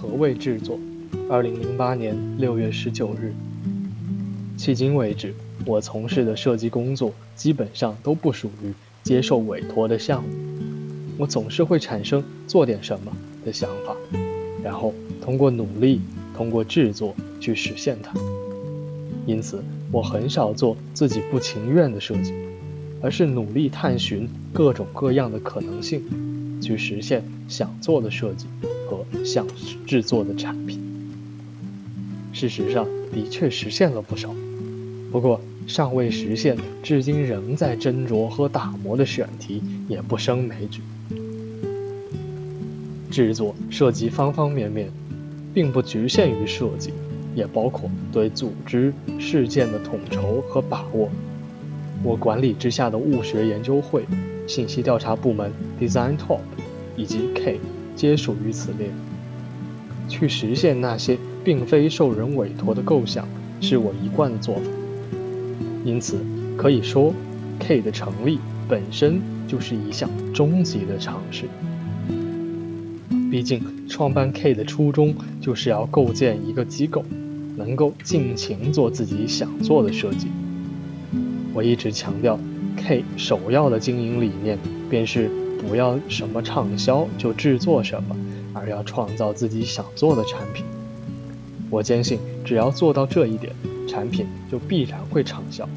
何谓制作？二零零八年六月十九日。迄今为止，我从事的设计工作基本上都不属于接受委托的项目。我总是会产生做点什么的想法，然后通过努力，通过制作去实现它。因此，我很少做自己不情愿的设计，而是努力探寻各种各样的可能性，去实现想做的设计。和想制作的产品，事实上的确实现了不少，不过尚未实现、至今仍在斟酌和打磨的选题也不胜枚举。制作涉及方方面面，并不局限于设计，也包括对组织事件的统筹和把握。我管理之下的物学研究会、信息调查部门 Design Top 以及 K。皆属于此列。去实现那些并非受人委托的构想，是我一贯的做法。因此，可以说，K 的成立本身就是一项终极的尝试。毕竟，创办 K 的初衷就是要构建一个机构，能够尽情做自己想做的设计。我一直强调，K 首要的经营理念便是。不要什么畅销就制作什么，而要创造自己想做的产品。我坚信，只要做到这一点，产品就必然会畅销。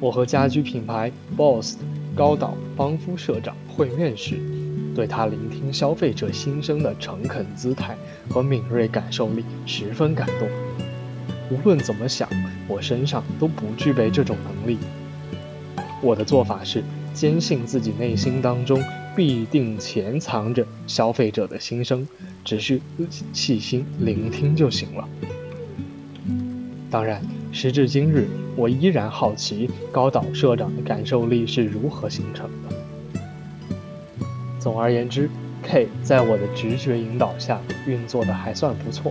我和家居品牌 BOSS 高岛邦夫社长会面时，对他聆听消费者心声的诚恳姿态和敏锐感受力十分感动。无论怎么想，我身上都不具备这种能力。我的做法是。坚信自己内心当中必定潜藏着消费者的心声，只需细心聆听就行了。当然，时至今日，我依然好奇高岛社长的感受力是如何形成的。总而言之，K 在我的直觉引导下运作的还算不错。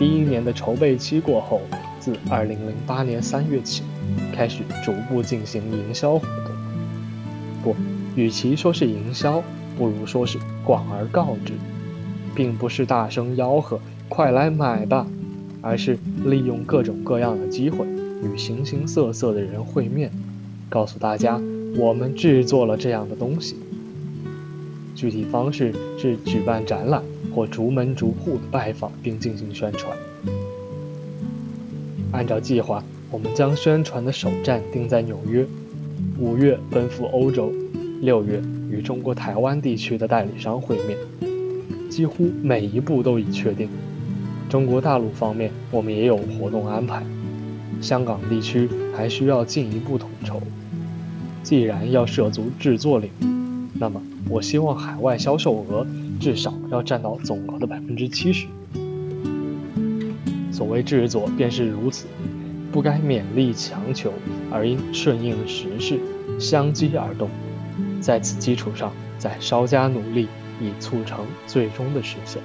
第一年的筹备期过后，自2008年3月起，开始逐步进行营销活动。不，与其说是营销，不如说是广而告之，并不是大声吆喝“快来买吧”，而是利用各种各样的机会与形形色色的人会面，告诉大家我们制作了这样的东西。具体方式是举办展览或逐门逐户的拜访并进行宣传。按照计划，我们将宣传的首站定在纽约。五月奔赴欧洲，六月与中国台湾地区的代理商会面，几乎每一步都已确定。中国大陆方面，我们也有活动安排。香港地区还需要进一步统筹。既然要涉足制作领域，那么我希望海外销售额至少要占到总额的百分之七十。所谓制作，便是如此。不该勉力强求，而应顺应时势，相机而动，在此基础上再稍加努力，以促成最终的实现。